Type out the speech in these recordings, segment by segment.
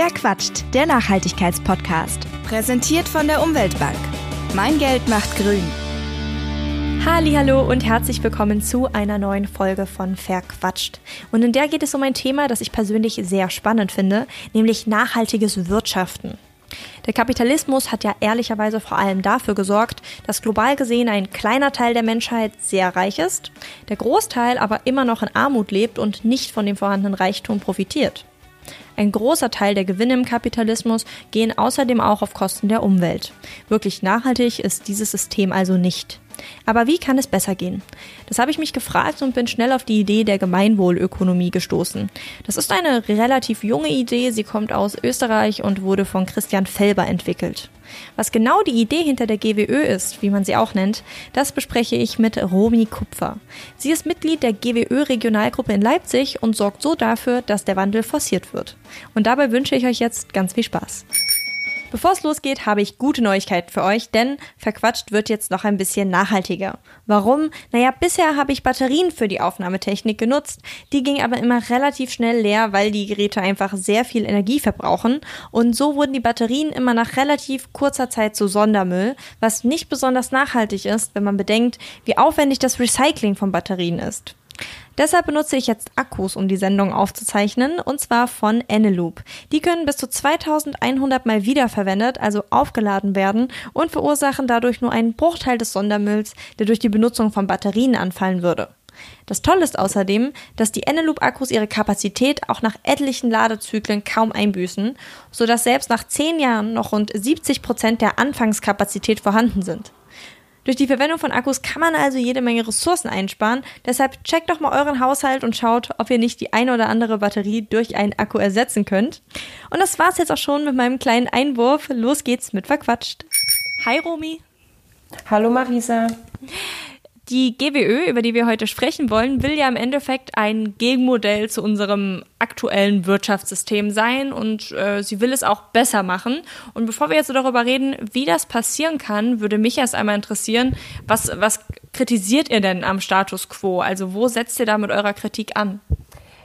Wer quatscht? Der Nachhaltigkeitspodcast. Präsentiert von der Umweltbank. Mein Geld macht grün. Hallo und herzlich willkommen zu einer neuen Folge von Verquatscht. Und in der geht es um ein Thema, das ich persönlich sehr spannend finde, nämlich nachhaltiges Wirtschaften. Der Kapitalismus hat ja ehrlicherweise vor allem dafür gesorgt, dass global gesehen ein kleiner Teil der Menschheit sehr reich ist, der Großteil aber immer noch in Armut lebt und nicht von dem vorhandenen Reichtum profitiert. Ein großer Teil der Gewinne im Kapitalismus gehen außerdem auch auf Kosten der Umwelt. Wirklich nachhaltig ist dieses System also nicht. Aber wie kann es besser gehen? Das habe ich mich gefragt und bin schnell auf die Idee der Gemeinwohlökonomie gestoßen. Das ist eine relativ junge Idee, sie kommt aus Österreich und wurde von Christian Felber entwickelt. Was genau die Idee hinter der GWÖ ist, wie man sie auch nennt, das bespreche ich mit Romy Kupfer. Sie ist Mitglied der GWÖ-Regionalgruppe in Leipzig und sorgt so dafür, dass der Wandel forciert wird. Und dabei wünsche ich euch jetzt ganz viel Spaß. Bevor es losgeht, habe ich gute Neuigkeiten für euch, denn Verquatscht wird jetzt noch ein bisschen nachhaltiger. Warum? Naja, bisher habe ich Batterien für die Aufnahmetechnik genutzt. Die ging aber immer relativ schnell leer, weil die Geräte einfach sehr viel Energie verbrauchen. Und so wurden die Batterien immer nach relativ kurzer Zeit zu Sondermüll, was nicht besonders nachhaltig ist, wenn man bedenkt, wie aufwendig das Recycling von Batterien ist. Deshalb benutze ich jetzt Akkus, um die Sendung aufzuzeichnen, und zwar von Eneloop. Die können bis zu 2100 Mal wiederverwendet, also aufgeladen werden und verursachen dadurch nur einen Bruchteil des Sondermülls, der durch die Benutzung von Batterien anfallen würde. Das Tolle ist außerdem, dass die Eneloop-Akkus ihre Kapazität auch nach etlichen Ladezyklen kaum einbüßen, sodass selbst nach 10 Jahren noch rund 70 Prozent der Anfangskapazität vorhanden sind. Durch die Verwendung von Akkus kann man also jede Menge Ressourcen einsparen. Deshalb checkt doch mal euren Haushalt und schaut, ob ihr nicht die eine oder andere Batterie durch einen Akku ersetzen könnt. Und das war's jetzt auch schon mit meinem kleinen Einwurf. Los geht's mit Verquatscht. Hi Romy. Hallo Marisa. Die GWÖ, über die wir heute sprechen wollen, will ja im Endeffekt ein Gegenmodell zu unserem aktuellen Wirtschaftssystem sein und äh, sie will es auch besser machen. Und bevor wir jetzt so darüber reden, wie das passieren kann, würde mich erst einmal interessieren, was, was kritisiert ihr denn am Status quo? Also wo setzt ihr da mit eurer Kritik an?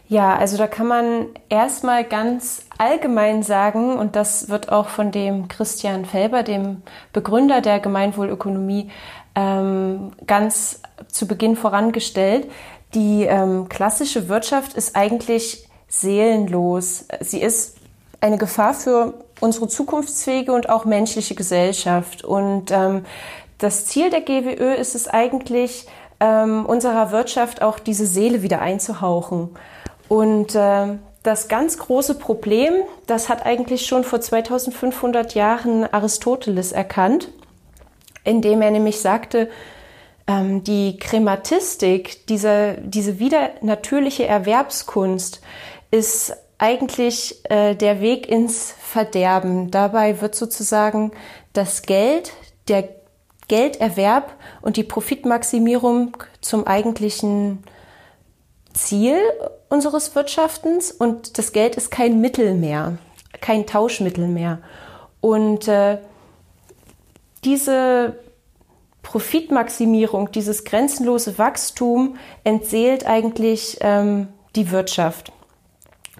Ja, also da kann man erstmal ganz allgemein sagen, und das wird auch von dem Christian Felber, dem Begründer der Gemeinwohlökonomie, ganz zu Beginn vorangestellt. Die ähm, klassische Wirtschaft ist eigentlich seelenlos. Sie ist eine Gefahr für unsere zukunftsfähige und auch menschliche Gesellschaft. Und ähm, das Ziel der GWÖ ist es eigentlich, ähm, unserer Wirtschaft auch diese Seele wieder einzuhauchen. Und äh, das ganz große Problem, das hat eigentlich schon vor 2500 Jahren Aristoteles erkannt indem er nämlich sagte, ähm, die Krematistik, diese, diese wieder natürliche Erwerbskunst ist eigentlich äh, der Weg ins Verderben. Dabei wird sozusagen das Geld, der Gelderwerb und die Profitmaximierung zum eigentlichen Ziel unseres Wirtschaftens und das Geld ist kein Mittel mehr, kein Tauschmittel mehr. Und äh, diese Profitmaximierung, dieses grenzenlose Wachstum entseelt eigentlich ähm, die Wirtschaft.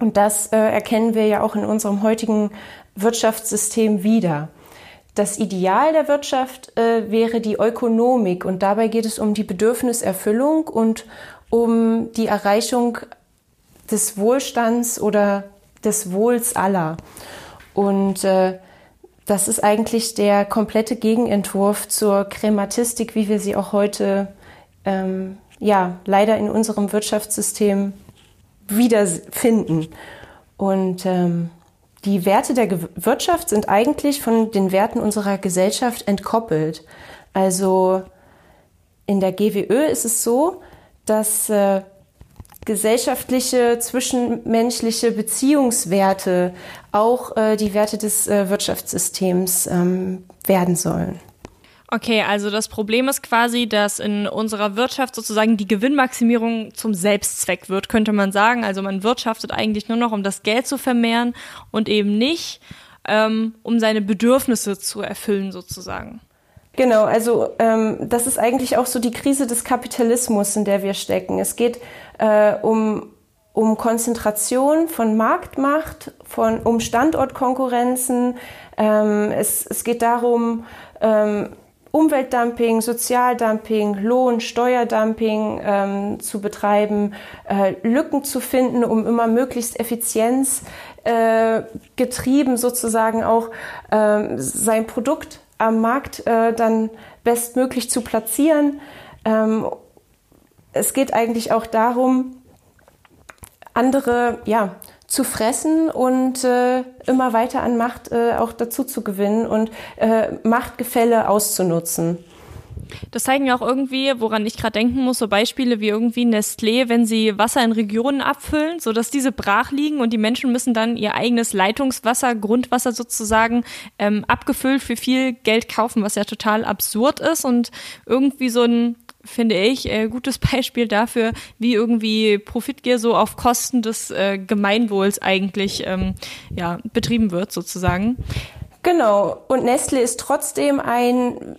Und das äh, erkennen wir ja auch in unserem heutigen Wirtschaftssystem wieder. Das Ideal der Wirtschaft äh, wäre die Ökonomik und dabei geht es um die Bedürfniserfüllung und um die Erreichung des Wohlstands oder des Wohls aller. Und äh, das ist eigentlich der komplette Gegenentwurf zur Krematistik, wie wir sie auch heute ähm, ja leider in unserem Wirtschaftssystem wiederfinden. Und ähm, die Werte der Wirtschaft sind eigentlich von den Werten unserer Gesellschaft entkoppelt. Also in der GWÖ ist es so, dass äh, gesellschaftliche, zwischenmenschliche Beziehungswerte auch äh, die Werte des äh, Wirtschaftssystems ähm, werden sollen. Okay, also das Problem ist quasi, dass in unserer Wirtschaft sozusagen die Gewinnmaximierung zum Selbstzweck wird, könnte man sagen. Also man wirtschaftet eigentlich nur noch, um das Geld zu vermehren und eben nicht, ähm, um seine Bedürfnisse zu erfüllen sozusagen. Genau, also ähm, das ist eigentlich auch so die Krise des Kapitalismus, in der wir stecken. Es geht äh, um um Konzentration von Marktmacht, von, um Standortkonkurrenzen. Ähm, es, es geht darum, ähm, Umweltdumping, Sozialdumping, Lohn, Steuerdumping ähm, zu betreiben, äh, Lücken zu finden, um immer möglichst Effizienz äh, getrieben sozusagen auch äh, sein Produkt am Markt äh, dann bestmöglich zu platzieren. Ähm, es geht eigentlich auch darum, andere ja, zu fressen und äh, immer weiter an Macht äh, auch dazu zu gewinnen und äh, Machtgefälle auszunutzen. Das zeigen ja auch irgendwie, woran ich gerade denken muss, so Beispiele wie irgendwie Nestlé, wenn sie Wasser in Regionen abfüllen, so dass diese brach liegen und die Menschen müssen dann ihr eigenes Leitungswasser, Grundwasser sozusagen ähm, abgefüllt für viel Geld kaufen, was ja total absurd ist und irgendwie so ein finde ich, äh, gutes Beispiel dafür, wie irgendwie Profitgier so auf Kosten des äh, Gemeinwohls eigentlich ähm, ja, betrieben wird, sozusagen. Genau. Und Nestle ist trotzdem ein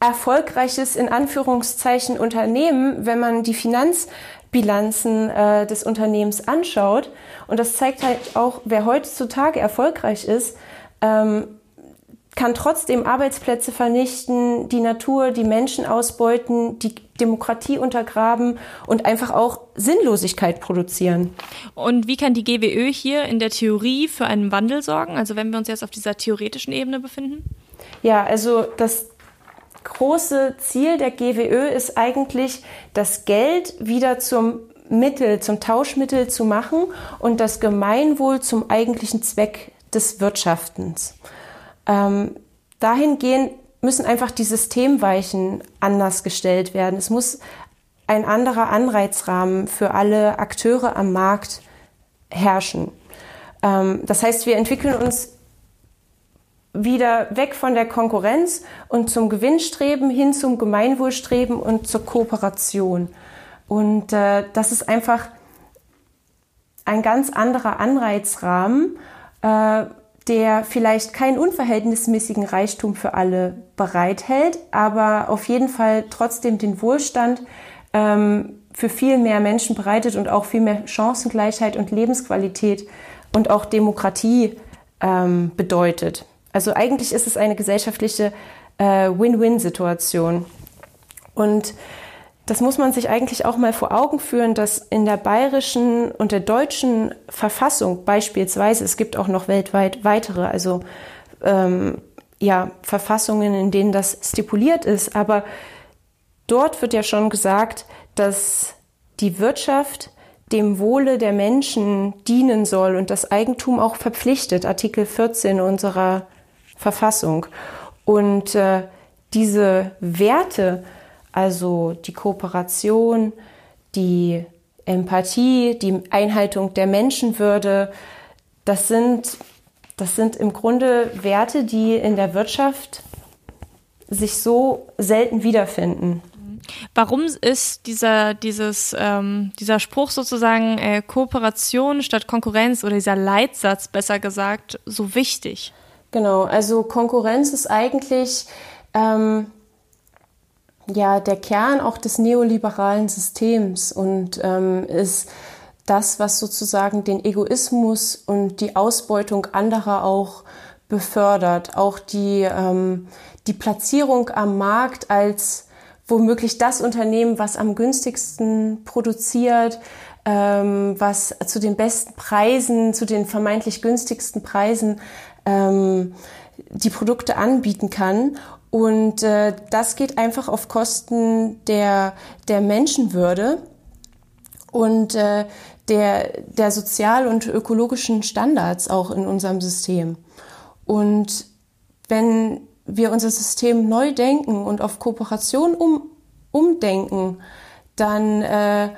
erfolgreiches, in Anführungszeichen, Unternehmen, wenn man die Finanzbilanzen äh, des Unternehmens anschaut. Und das zeigt halt auch, wer heutzutage erfolgreich ist, ähm, kann trotzdem Arbeitsplätze vernichten, die Natur, die Menschen ausbeuten, die Demokratie untergraben und einfach auch Sinnlosigkeit produzieren. Und wie kann die GWÖ hier in der Theorie für einen Wandel sorgen? Also wenn wir uns jetzt auf dieser theoretischen Ebene befinden? Ja, also das große Ziel der GWÖ ist eigentlich, das Geld wieder zum Mittel, zum Tauschmittel zu machen und das Gemeinwohl zum eigentlichen Zweck des Wirtschaftens. Ähm, dahingehend müssen einfach die Systemweichen anders gestellt werden. Es muss ein anderer Anreizrahmen für alle Akteure am Markt herrschen. Ähm, das heißt, wir entwickeln uns wieder weg von der Konkurrenz und zum Gewinnstreben hin zum Gemeinwohlstreben und zur Kooperation. Und äh, das ist einfach ein ganz anderer Anreizrahmen, äh, der vielleicht keinen unverhältnismäßigen Reichtum für alle bereithält, aber auf jeden Fall trotzdem den Wohlstand ähm, für viel mehr Menschen bereitet und auch viel mehr Chancengleichheit und Lebensqualität und auch Demokratie ähm, bedeutet. Also eigentlich ist es eine gesellschaftliche äh, Win-Win-Situation. Und das muss man sich eigentlich auch mal vor Augen führen, dass in der bayerischen und der deutschen Verfassung beispielsweise, es gibt auch noch weltweit weitere, also ähm, ja, Verfassungen, in denen das stipuliert ist, aber dort wird ja schon gesagt, dass die Wirtschaft dem Wohle der Menschen dienen soll und das Eigentum auch verpflichtet, Artikel 14 unserer Verfassung. Und äh, diese Werte, also die Kooperation, die Empathie, die Einhaltung der Menschenwürde, das sind, das sind im Grunde Werte, die in der Wirtschaft sich so selten wiederfinden. Warum ist dieser, dieses, ähm, dieser Spruch sozusagen äh, Kooperation statt Konkurrenz oder dieser Leitsatz besser gesagt so wichtig? Genau, also Konkurrenz ist eigentlich ähm, ja der Kern auch des neoliberalen Systems und ähm, ist das, was sozusagen den Egoismus und die Ausbeutung anderer auch befördert. Auch die, ähm, die Platzierung am Markt als womöglich das Unternehmen, was am günstigsten produziert, ähm, was zu den besten Preisen, zu den vermeintlich günstigsten Preisen ähm, die Produkte anbieten kann. Und äh, das geht einfach auf Kosten der, der Menschenwürde und äh, der, der sozial- und ökologischen Standards auch in unserem System. Und wenn wir unser System neu denken und auf Kooperation um, umdenken, dann, äh,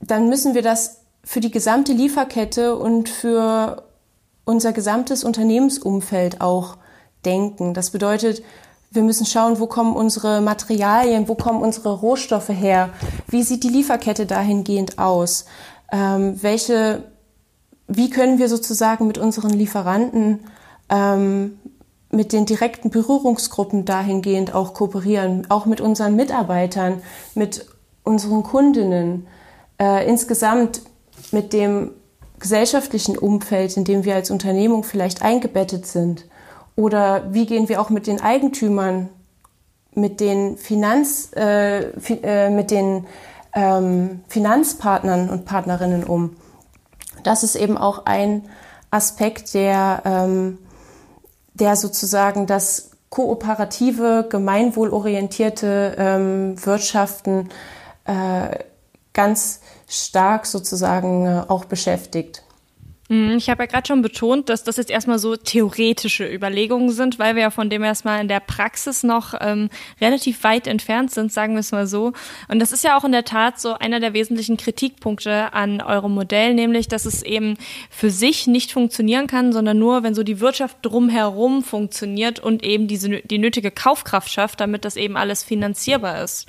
dann müssen wir das für die gesamte Lieferkette und für unser gesamtes Unternehmensumfeld auch denken. Das bedeutet, wir müssen schauen, wo kommen unsere Materialien, wo kommen unsere Rohstoffe her, wie sieht die Lieferkette dahingehend aus, ähm, welche, wie können wir sozusagen mit unseren Lieferanten, ähm, mit den direkten Berührungsgruppen dahingehend auch kooperieren, auch mit unseren Mitarbeitern, mit unseren Kundinnen. Äh, insgesamt mit dem gesellschaftlichen Umfeld, in dem wir als Unternehmung vielleicht eingebettet sind? Oder wie gehen wir auch mit den Eigentümern, mit den Finanz, äh, äh, mit den ähm, Finanzpartnern und Partnerinnen um? Das ist eben auch ein Aspekt, der, ähm, der sozusagen das kooperative, gemeinwohlorientierte ähm, Wirtschaften äh, ganz stark sozusagen äh, auch beschäftigt. Mhm, ich habe ja gerade schon betont, dass das jetzt erstmal so theoretische Überlegungen sind, weil wir ja von dem erstmal in der Praxis noch ähm, relativ weit entfernt sind, sagen wir es mal so. Und das ist ja auch in der Tat so einer der wesentlichen Kritikpunkte an eurem Modell, nämlich, dass es eben für sich nicht funktionieren kann, sondern nur, wenn so die Wirtschaft drumherum funktioniert und eben diese, die nötige Kaufkraft schafft, damit das eben alles finanzierbar ist.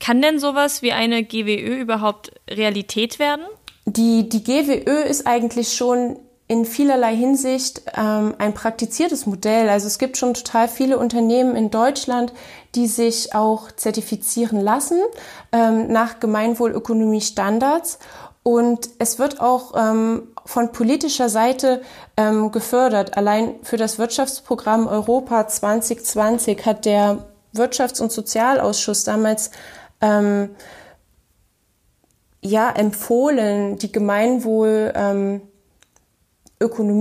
Kann denn sowas wie eine GWÖ überhaupt Realität werden? Die, die GWÖ ist eigentlich schon in vielerlei Hinsicht ähm, ein praktiziertes Modell. Also es gibt schon total viele Unternehmen in Deutschland, die sich auch zertifizieren lassen ähm, nach Gemeinwohlökonomie-Standards. Und es wird auch ähm, von politischer Seite ähm, gefördert. Allein für das Wirtschaftsprogramm Europa 2020 hat der Wirtschafts- und Sozialausschuss damals ähm, ja empfohlen, die Gemeinwohlökonomie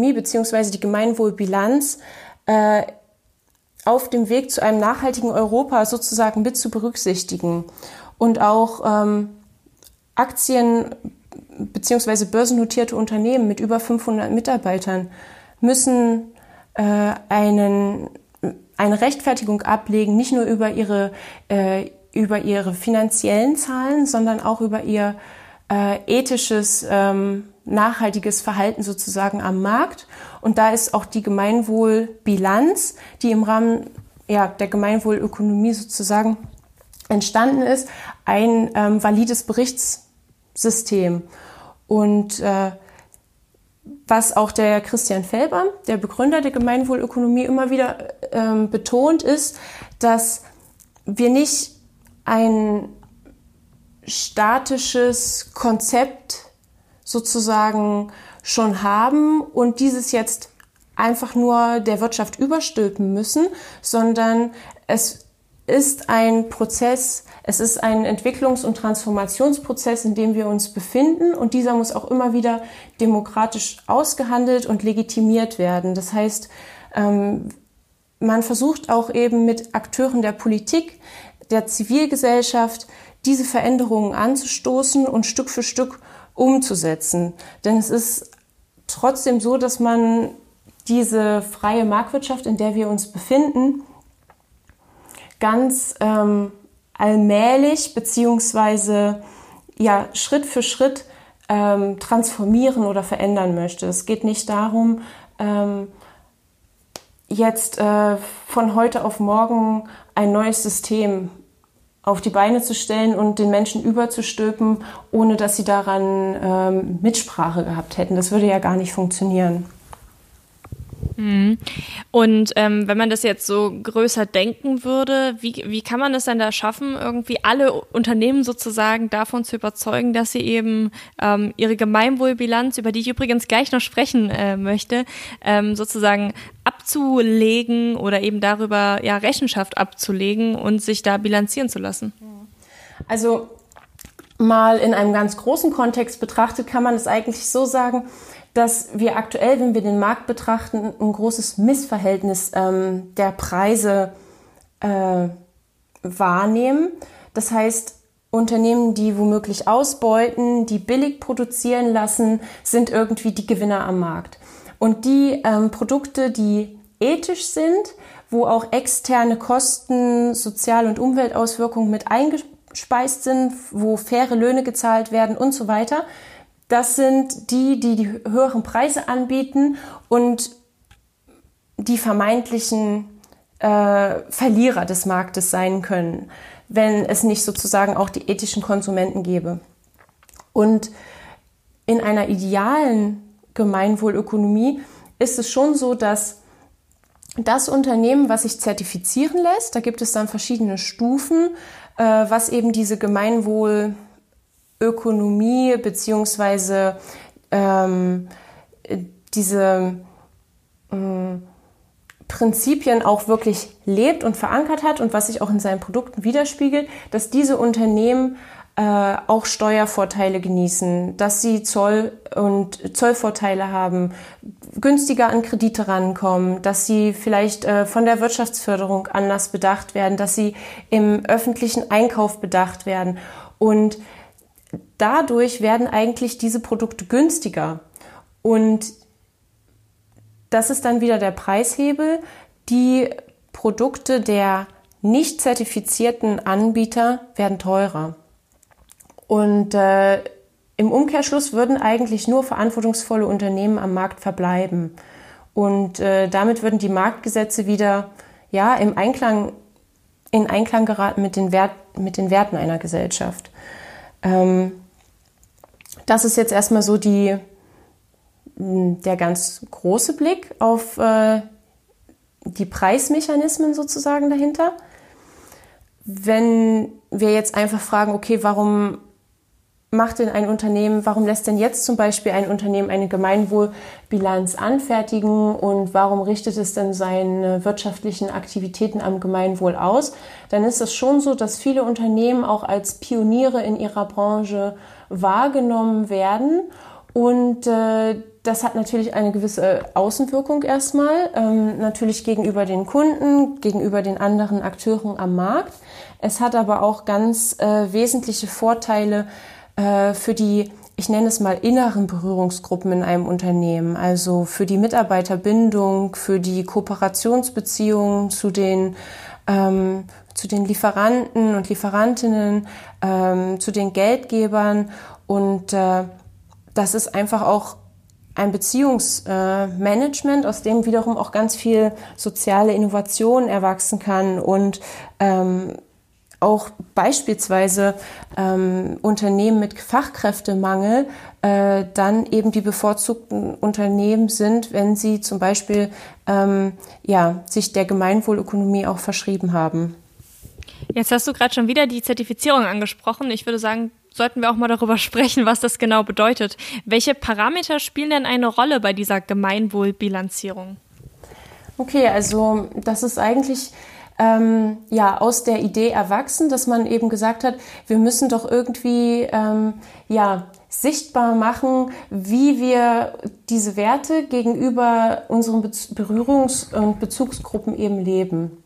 ähm, beziehungsweise die Gemeinwohlbilanz äh, auf dem Weg zu einem nachhaltigen Europa sozusagen mit zu berücksichtigen und auch ähm, Aktien beziehungsweise börsennotierte Unternehmen mit über 500 Mitarbeitern müssen äh, einen, eine Rechtfertigung ablegen, nicht nur über ihre äh, über ihre finanziellen Zahlen, sondern auch über ihr äh, ethisches, ähm, nachhaltiges Verhalten sozusagen am Markt. Und da ist auch die Gemeinwohlbilanz, die im Rahmen ja, der Gemeinwohlökonomie sozusagen entstanden ist, ein ähm, valides Berichtssystem. Und äh, was auch der Christian Felber, der Begründer der Gemeinwohlökonomie, immer wieder ähm, betont, ist, dass wir nicht ein statisches Konzept sozusagen schon haben und dieses jetzt einfach nur der Wirtschaft überstülpen müssen, sondern es ist ein Prozess, es ist ein Entwicklungs- und Transformationsprozess, in dem wir uns befinden und dieser muss auch immer wieder demokratisch ausgehandelt und legitimiert werden. Das heißt, ähm, man versucht auch eben mit Akteuren der Politik der Zivilgesellschaft, diese Veränderungen anzustoßen und Stück für Stück umzusetzen. Denn es ist trotzdem so, dass man diese freie Marktwirtschaft, in der wir uns befinden, ganz ähm, allmählich beziehungsweise ja Schritt für Schritt ähm, transformieren oder verändern möchte. Es geht nicht darum, ähm, jetzt äh, von heute auf morgen ein neues System auf die Beine zu stellen und den Menschen überzustülpen, ohne dass sie daran ähm, Mitsprache gehabt hätten. Das würde ja gar nicht funktionieren. Mhm. Und ähm, wenn man das jetzt so größer denken würde, wie, wie kann man es denn da schaffen, irgendwie alle Unternehmen sozusagen davon zu überzeugen, dass sie eben ähm, ihre Gemeinwohlbilanz, über die ich übrigens gleich noch sprechen äh, möchte, ähm, sozusagen abzulegen oder eben darüber ja Rechenschaft abzulegen und sich da bilanzieren zu lassen? Also mal in einem ganz großen Kontext betrachtet, kann man es eigentlich so sagen, dass wir aktuell, wenn wir den Markt betrachten, ein großes Missverhältnis ähm, der Preise äh, wahrnehmen. Das heißt, Unternehmen, die womöglich ausbeuten, die billig produzieren lassen, sind irgendwie die Gewinner am Markt. Und die ähm, Produkte, die ethisch sind, wo auch externe Kosten, Sozial- und Umweltauswirkungen mit eingespeist sind, wo faire Löhne gezahlt werden und so weiter, das sind die, die die höheren Preise anbieten und die vermeintlichen äh, Verlierer des Marktes sein können, wenn es nicht sozusagen auch die ethischen Konsumenten gäbe. Und in einer idealen Gemeinwohlökonomie ist es schon so, dass das Unternehmen, was sich zertifizieren lässt, da gibt es dann verschiedene Stufen, äh, was eben diese Gemeinwohl Ökonomie beziehungsweise ähm, diese äh, Prinzipien auch wirklich lebt und verankert hat und was sich auch in seinen Produkten widerspiegelt, dass diese Unternehmen äh, auch Steuervorteile genießen, dass sie Zoll und Zollvorteile haben, günstiger an Kredite rankommen, dass sie vielleicht äh, von der Wirtschaftsförderung anders bedacht werden, dass sie im öffentlichen Einkauf bedacht werden. Und dadurch werden eigentlich diese Produkte günstiger. Und das ist dann wieder der Preishebel. Die Produkte der nicht zertifizierten Anbieter werden teurer. Und äh, im Umkehrschluss würden eigentlich nur verantwortungsvolle Unternehmen am Markt verbleiben. Und äh, damit würden die Marktgesetze wieder ja, im Einklang, in Einklang geraten mit den, Wert, mit den Werten einer Gesellschaft. Ähm, das ist jetzt erstmal so die, der ganz große Blick auf äh, die Preismechanismen sozusagen dahinter. Wenn wir jetzt einfach fragen, okay, warum macht denn ein Unternehmen, warum lässt denn jetzt zum Beispiel ein Unternehmen eine Gemeinwohlbilanz anfertigen und warum richtet es denn seine wirtschaftlichen Aktivitäten am Gemeinwohl aus, dann ist es schon so, dass viele Unternehmen auch als Pioniere in ihrer Branche wahrgenommen werden und äh, das hat natürlich eine gewisse Außenwirkung erstmal, ähm, natürlich gegenüber den Kunden, gegenüber den anderen Akteuren am Markt. Es hat aber auch ganz äh, wesentliche Vorteile äh, für die, ich nenne es mal, inneren Berührungsgruppen in einem Unternehmen, also für die Mitarbeiterbindung, für die Kooperationsbeziehungen zu den, ähm, zu den Lieferanten und Lieferantinnen, ähm, zu den Geldgebern. Und äh, das ist einfach auch ein Beziehungsmanagement, aus dem wiederum auch ganz viel soziale Innovation erwachsen kann und ähm, auch beispielsweise ähm, Unternehmen mit Fachkräftemangel äh, dann eben die bevorzugten Unternehmen sind, wenn sie zum Beispiel ähm, ja, sich der Gemeinwohlökonomie auch verschrieben haben. Jetzt hast du gerade schon wieder die Zertifizierung angesprochen. Ich würde sagen, sollten wir auch mal darüber sprechen, was das genau bedeutet. Welche Parameter spielen denn eine Rolle bei dieser Gemeinwohlbilanzierung? Okay, also das ist eigentlich ähm, ja aus der Idee erwachsen, dass man eben gesagt hat, wir müssen doch irgendwie ähm, ja sichtbar machen, wie wir diese Werte gegenüber unseren Berührungs- und Bezugsgruppen eben leben.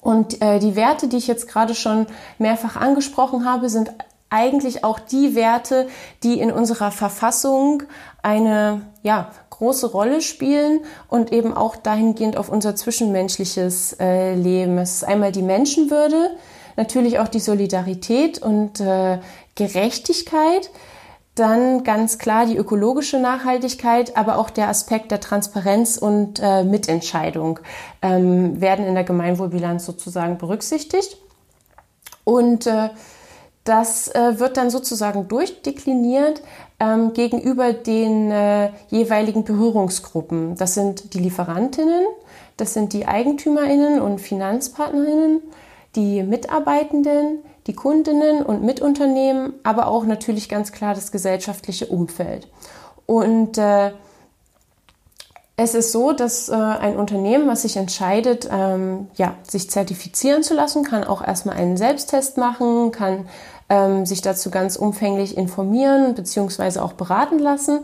Und äh, die Werte, die ich jetzt gerade schon mehrfach angesprochen habe, sind eigentlich auch die Werte, die in unserer Verfassung eine ja, große Rolle spielen und eben auch dahingehend auf unser zwischenmenschliches äh, Leben. Es ist einmal die Menschenwürde, natürlich auch die Solidarität und äh, Gerechtigkeit, dann ganz klar die ökologische Nachhaltigkeit, aber auch der Aspekt der Transparenz und äh, Mitentscheidung ähm, werden in der Gemeinwohlbilanz sozusagen berücksichtigt. Und äh, das äh, wird dann sozusagen durchdekliniert ähm, gegenüber den äh, jeweiligen Berührungsgruppen. Das sind die Lieferantinnen, das sind die Eigentümerinnen und Finanzpartnerinnen, die Mitarbeitenden, die Kundinnen und Mitunternehmen, aber auch natürlich ganz klar das gesellschaftliche Umfeld. Und äh, es ist so, dass äh, ein Unternehmen, was sich entscheidet, ähm, ja, sich zertifizieren zu lassen, kann auch erstmal einen Selbsttest machen, kann ähm, sich dazu ganz umfänglich informieren bzw. auch beraten lassen.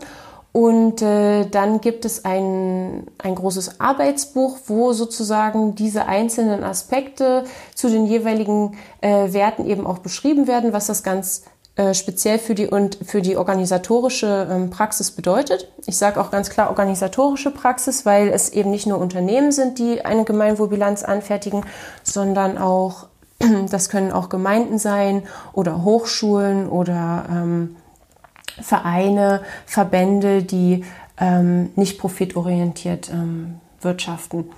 Und äh, dann gibt es ein, ein großes Arbeitsbuch, wo sozusagen diese einzelnen Aspekte zu den jeweiligen äh, Werten eben auch beschrieben werden, was das ganz äh, speziell für die und für die organisatorische ähm, Praxis bedeutet. Ich sage auch ganz klar organisatorische Praxis, weil es eben nicht nur Unternehmen sind, die eine Gemeinwohlbilanz anfertigen, sondern auch das können auch Gemeinden sein oder Hochschulen oder ähm, Vereine, Verbände, die ähm, nicht profitorientiert ähm, wirtschaften.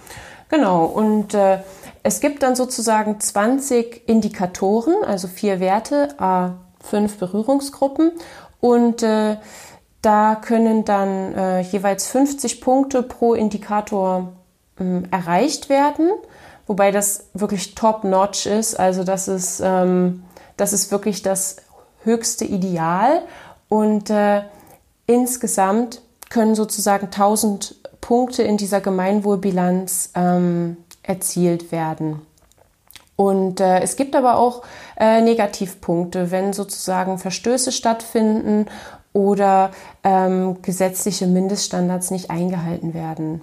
Genau, und äh, es gibt dann sozusagen 20 Indikatoren, also vier Werte, a fünf Berührungsgruppen und äh, da können dann äh, jeweils 50 Punkte pro Indikator äh, erreicht werden wobei das wirklich top-notch ist. Also das ist, ähm, das ist wirklich das höchste Ideal und äh, insgesamt können sozusagen 1000 Punkte in dieser Gemeinwohlbilanz ähm, erzielt werden. Und äh, es gibt aber auch äh, Negativpunkte, wenn sozusagen Verstöße stattfinden oder ähm, gesetzliche Mindeststandards nicht eingehalten werden.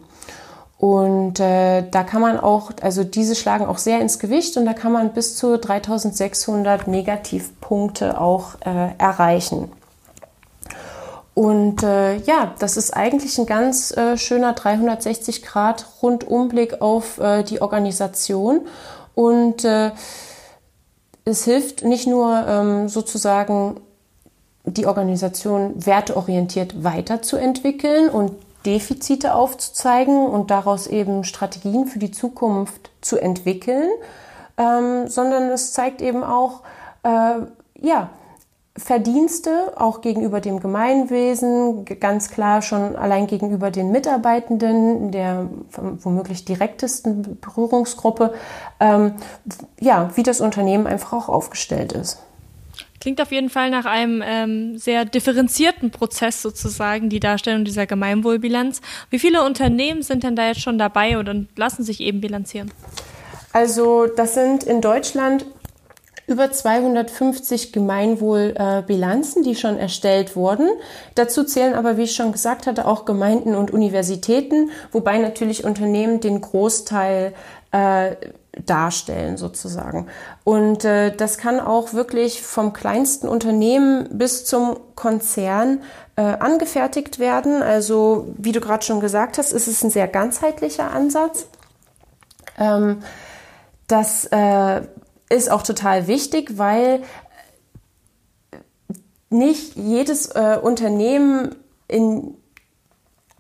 Und äh, da kann man auch, also diese schlagen auch sehr ins Gewicht und da kann man bis zu 3600 Negativpunkte auch äh, erreichen. Und äh, ja, das ist eigentlich ein ganz äh, schöner 360 Grad Rundumblick auf äh, die Organisation und äh, es hilft nicht nur ähm, sozusagen die Organisation werteorientiert weiterzuentwickeln und Defizite aufzuzeigen und daraus eben Strategien für die Zukunft zu entwickeln, ähm, sondern es zeigt eben auch, äh, ja, Verdienste auch gegenüber dem Gemeinwesen, ganz klar schon allein gegenüber den Mitarbeitenden, der womöglich direktesten Berührungsgruppe, ähm, ja, wie das Unternehmen einfach auch aufgestellt ist. Klingt auf jeden Fall nach einem ähm, sehr differenzierten Prozess sozusagen, die Darstellung dieser Gemeinwohlbilanz. Wie viele Unternehmen sind denn da jetzt schon dabei und lassen sich eben bilanzieren? Also das sind in Deutschland über 250 Gemeinwohlbilanzen, die schon erstellt wurden. Dazu zählen aber, wie ich schon gesagt hatte, auch Gemeinden und Universitäten, wobei natürlich Unternehmen den Großteil äh, darstellen sozusagen. Und äh, das kann auch wirklich vom kleinsten Unternehmen bis zum Konzern äh, angefertigt werden. Also wie du gerade schon gesagt hast, ist es ein sehr ganzheitlicher Ansatz. Ähm, das äh, ist auch total wichtig, weil nicht jedes äh, Unternehmen in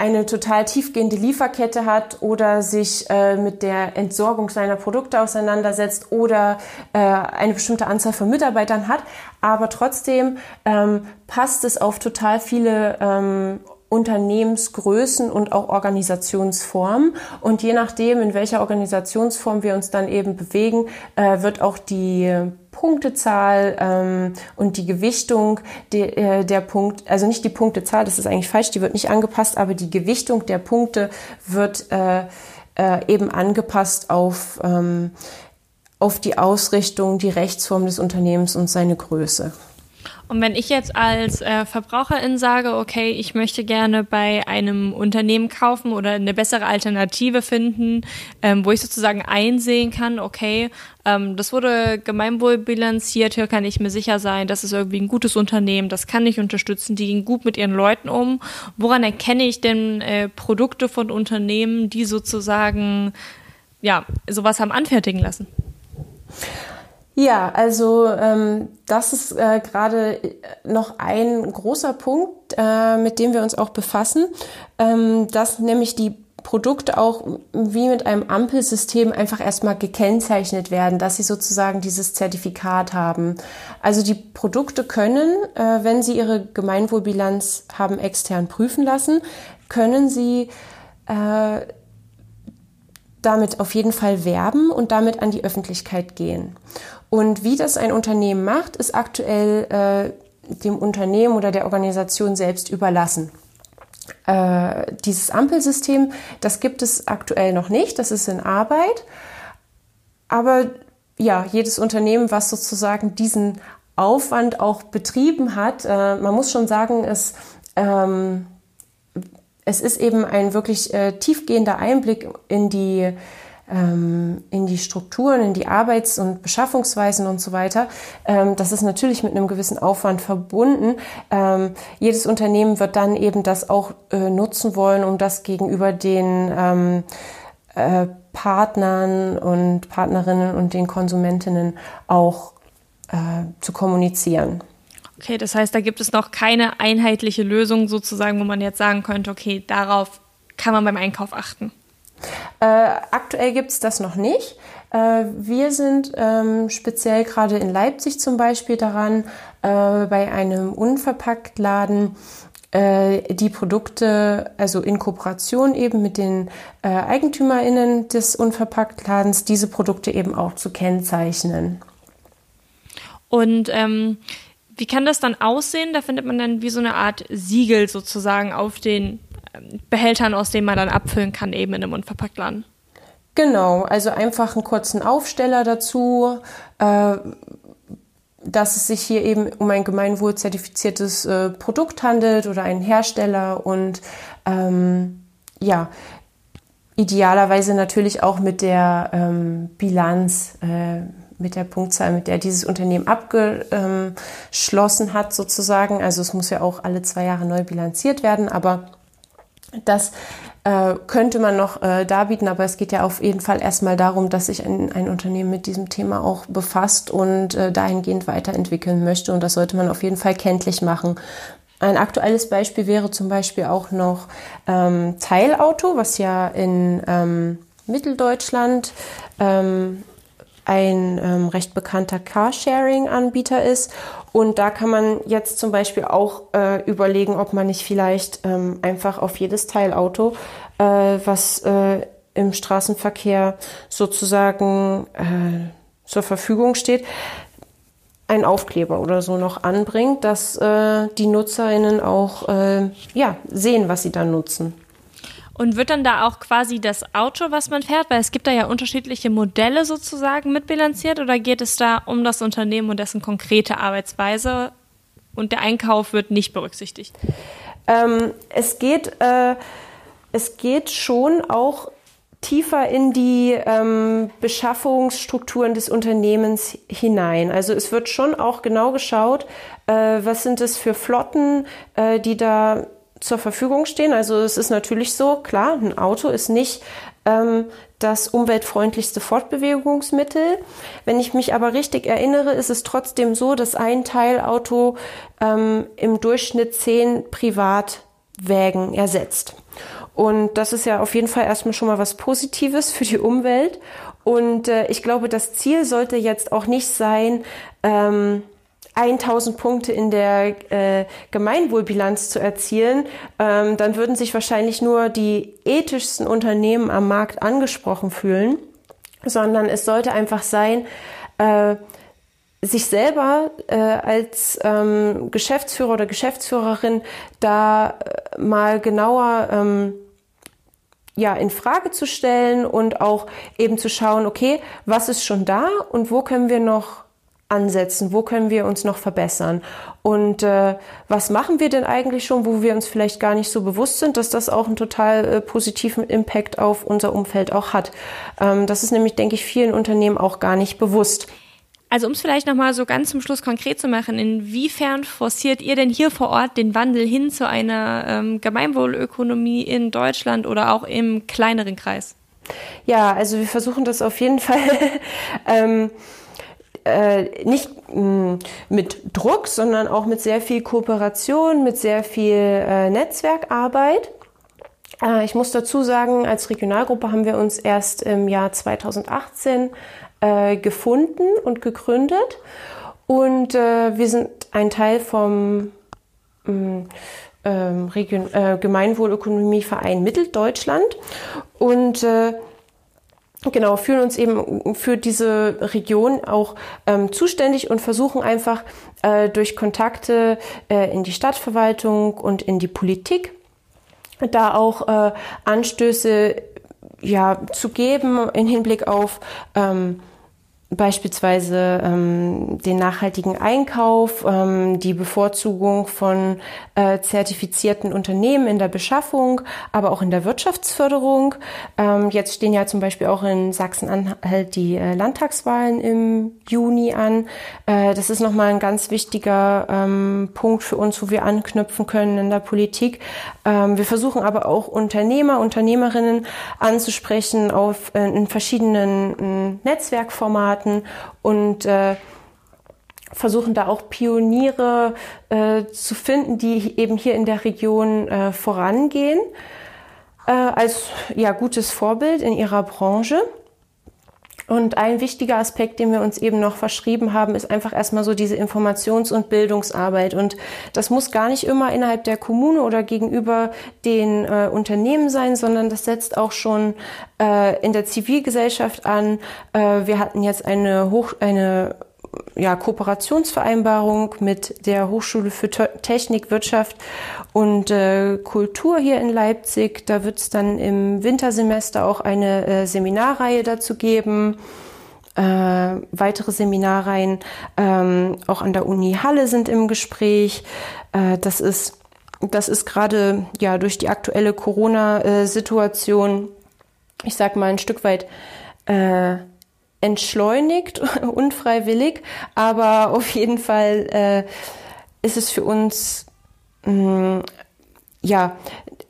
eine total tiefgehende Lieferkette hat oder sich äh, mit der Entsorgung seiner Produkte auseinandersetzt oder äh, eine bestimmte Anzahl von Mitarbeitern hat. Aber trotzdem ähm, passt es auf total viele ähm, Unternehmensgrößen und auch Organisationsformen. Und je nachdem, in welcher Organisationsform wir uns dann eben bewegen, äh, wird auch die Punktezahl ähm, und die Gewichtung de, äh, der Punkt, also nicht die Punktezahl, das ist eigentlich falsch, die wird nicht angepasst, aber die Gewichtung der Punkte wird äh, äh, eben angepasst auf, ähm, auf die Ausrichtung, die Rechtsform des Unternehmens und seine Größe. Und wenn ich jetzt als äh, Verbraucherin sage, okay, ich möchte gerne bei einem Unternehmen kaufen oder eine bessere Alternative finden, ähm, wo ich sozusagen einsehen kann, okay, ähm, das wurde gemeinwohlbilanziert, hier kann ich mir sicher sein, das ist irgendwie ein gutes Unternehmen, das kann ich unterstützen, die gehen gut mit ihren Leuten um. Woran erkenne ich denn äh, Produkte von Unternehmen, die sozusagen ja sowas haben anfertigen lassen? Ja, also ähm, das ist äh, gerade noch ein großer Punkt, äh, mit dem wir uns auch befassen, ähm, dass nämlich die Produkte auch wie mit einem Ampelsystem einfach erstmal gekennzeichnet werden, dass sie sozusagen dieses Zertifikat haben. Also die Produkte können, äh, wenn sie ihre Gemeinwohlbilanz haben extern prüfen lassen, können sie äh, damit auf jeden Fall werben und damit an die Öffentlichkeit gehen. Und wie das ein Unternehmen macht, ist aktuell äh, dem Unternehmen oder der Organisation selbst überlassen. Äh, dieses Ampelsystem, das gibt es aktuell noch nicht, das ist in Arbeit. Aber ja, jedes Unternehmen, was sozusagen diesen Aufwand auch betrieben hat, äh, man muss schon sagen, es, ähm, es ist eben ein wirklich äh, tiefgehender Einblick in die in die Strukturen, in die Arbeits- und Beschaffungsweisen und so weiter. Ähm, das ist natürlich mit einem gewissen Aufwand verbunden. Ähm, jedes Unternehmen wird dann eben das auch äh, nutzen wollen, um das gegenüber den ähm, äh, Partnern und Partnerinnen und den Konsumentinnen auch äh, zu kommunizieren. Okay, das heißt, da gibt es noch keine einheitliche Lösung sozusagen, wo man jetzt sagen könnte, okay, darauf kann man beim Einkauf achten. Äh, aktuell gibt es das noch nicht. Äh, wir sind ähm, speziell gerade in Leipzig zum Beispiel daran, äh, bei einem Unverpacktladen äh, die Produkte, also in Kooperation eben mit den äh, EigentümerInnen des Unverpacktladens, diese Produkte eben auch zu kennzeichnen. Und ähm, Wie kann das dann aussehen? Da findet man dann wie so eine Art Siegel sozusagen auf den Behältern, aus denen man dann abfüllen kann, eben in einem Unverpacktladen. Genau, also einfach einen kurzen Aufsteller dazu, äh, dass es sich hier eben um ein gemeinwohlzertifiziertes äh, Produkt handelt oder einen Hersteller und ähm, ja, idealerweise natürlich auch mit der ähm, Bilanz, äh, mit der Punktzahl, mit der dieses Unternehmen abgeschlossen hat sozusagen. Also es muss ja auch alle zwei Jahre neu bilanziert werden, aber das äh, könnte man noch äh, darbieten, aber es geht ja auf jeden Fall erstmal darum, dass sich ein, ein Unternehmen mit diesem Thema auch befasst und äh, dahingehend weiterentwickeln möchte. Und das sollte man auf jeden Fall kenntlich machen. Ein aktuelles Beispiel wäre zum Beispiel auch noch ähm, Teilauto, was ja in ähm, Mitteldeutschland ähm, ein ähm, recht bekannter Carsharing-Anbieter ist. Und da kann man jetzt zum Beispiel auch äh, überlegen, ob man nicht vielleicht ähm, einfach auf jedes Teilauto, äh, was äh, im Straßenverkehr sozusagen äh, zur Verfügung steht, ein Aufkleber oder so noch anbringt, dass äh, die NutzerInnen auch äh, ja, sehen, was sie da nutzen. Und wird dann da auch quasi das Auto, was man fährt, weil es gibt da ja unterschiedliche Modelle sozusagen mitbilanziert oder geht es da um das Unternehmen und dessen konkrete Arbeitsweise und der Einkauf wird nicht berücksichtigt? Ähm, es geht, äh, es geht schon auch tiefer in die ähm, Beschaffungsstrukturen des Unternehmens hinein. Also es wird schon auch genau geschaut, äh, was sind es für Flotten, äh, die da zur Verfügung stehen. Also es ist natürlich so, klar, ein Auto ist nicht ähm, das umweltfreundlichste Fortbewegungsmittel. Wenn ich mich aber richtig erinnere, ist es trotzdem so, dass ein Teilauto ähm, im Durchschnitt zehn Privatwägen ersetzt. Und das ist ja auf jeden Fall erstmal schon mal was Positives für die Umwelt. Und äh, ich glaube, das Ziel sollte jetzt auch nicht sein, ähm, 1000 Punkte in der äh, Gemeinwohlbilanz zu erzielen, ähm, dann würden sich wahrscheinlich nur die ethischsten Unternehmen am Markt angesprochen fühlen, sondern es sollte einfach sein, äh, sich selber äh, als ähm, Geschäftsführer oder Geschäftsführerin da äh, mal genauer ähm, ja, in Frage zu stellen und auch eben zu schauen, okay, was ist schon da und wo können wir noch ansetzen? Wo können wir uns noch verbessern? Und äh, was machen wir denn eigentlich schon, wo wir uns vielleicht gar nicht so bewusst sind, dass das auch einen total äh, positiven Impact auf unser Umfeld auch hat? Ähm, das ist nämlich, denke ich, vielen Unternehmen auch gar nicht bewusst. Also um es vielleicht nochmal so ganz zum Schluss konkret zu machen, inwiefern forciert ihr denn hier vor Ort den Wandel hin zu einer ähm, Gemeinwohlökonomie in Deutschland oder auch im kleineren Kreis? Ja, also wir versuchen das auf jeden Fall. ähm, äh, nicht mh, mm, mit Druck, sondern auch mit sehr viel Kooperation, mit sehr viel äh, Netzwerkarbeit. Äh, ich muss dazu sagen, als Regionalgruppe haben wir uns erst im Jahr 2018 äh, gefunden und gegründet. Und äh, wir sind ein Teil vom mh, mm, ähm, Region, äh, Gemeinwohlökonomieverein Mitteldeutschland. Und genau, fühlen uns eben für diese Region auch ähm, zuständig und versuchen einfach äh, durch Kontakte äh, in die Stadtverwaltung und in die Politik da auch äh, Anstöße ja, zu geben in Hinblick auf ähm, beispielsweise ähm, den nachhaltigen Einkauf, ähm, die Bevorzugung von äh, zertifizierten Unternehmen in der Beschaffung, aber auch in der Wirtschaftsförderung. Ähm, jetzt stehen ja zum Beispiel auch in Sachsen-Anhalt die äh, Landtagswahlen im Juni an. Äh, das ist nochmal ein ganz wichtiger ähm, Punkt für uns, wo wir anknüpfen können in der Politik. Ähm, wir versuchen aber auch Unternehmer, Unternehmerinnen anzusprechen auf äh, in verschiedenen äh, Netzwerkformaten Experten und äh, versuchen da auch Pioniere äh, zu finden, die eben hier in der Region äh, vorangehen, äh, als ja, gutes Vorbild in ihrer Branche. Und ein wichtiger Aspekt, den wir uns eben noch verschrieben haben, ist einfach erstmal so diese Informations- und Bildungsarbeit. Und das muss gar nicht immer innerhalb der Kommune oder gegenüber den äh, Unternehmen sein, sondern das setzt auch schon äh, in der Zivilgesellschaft an. Äh, wir hatten jetzt eine, Hoch eine ja, Kooperationsvereinbarung mit der Hochschule für Technik, Wirtschaft und äh, Kultur hier in Leipzig. Da wird es dann im Wintersemester auch eine äh, Seminarreihe dazu geben. Äh, weitere Seminarreihen ähm, auch an der Uni Halle sind im Gespräch. Äh, das ist das ist gerade ja durch die aktuelle Corona-Situation, ich sag mal ein Stück weit äh, entschleunigt, unfreiwillig, aber auf jeden Fall äh, ist es für uns mh, mm, ja,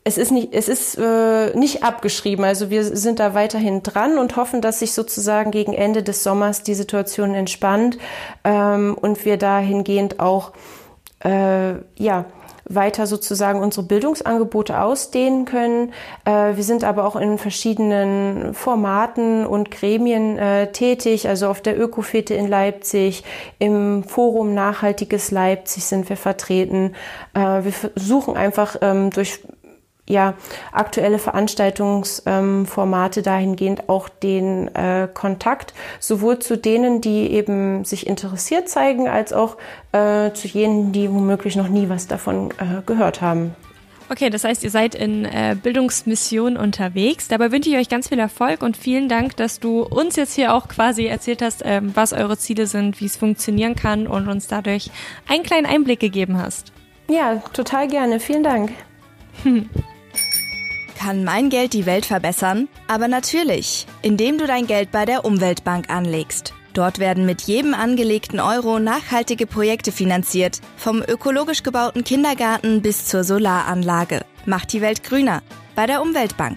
es ist nicht, es ist äh, nicht abgeschrieben. Also wir sind da weiterhin dran und hoffen, dass sich sozusagen gegen Ende des Sommers die Situation entspannt ähm, und wir dahingehend auch äh, ja weiter sozusagen unsere Bildungsangebote ausdehnen können. Äh, wir sind aber auch in verschiedenen Formaten und Gremien äh, tätig, also auf der Ökofete in Leipzig, im Forum Nachhaltiges Leipzig sind wir vertreten. Äh, wir versuchen einfach ähm, durch ja, aktuelle Veranstaltungsformate ähm, dahingehend auch den äh, Kontakt sowohl zu denen, die eben sich interessiert zeigen, als auch äh, zu jenen, die womöglich noch nie was davon äh, gehört haben. Okay, das heißt, ihr seid in äh, Bildungsmission unterwegs. Dabei wünsche ich euch ganz viel Erfolg und vielen Dank, dass du uns jetzt hier auch quasi erzählt hast, ähm, was eure Ziele sind, wie es funktionieren kann und uns dadurch einen kleinen Einblick gegeben hast. Ja, total gerne. Vielen Dank. Hm. Kann mein Geld die Welt verbessern? Aber natürlich, indem du dein Geld bei der Umweltbank anlegst. Dort werden mit jedem angelegten Euro nachhaltige Projekte finanziert, vom ökologisch gebauten Kindergarten bis zur Solaranlage. Macht die Welt grüner bei der Umweltbank.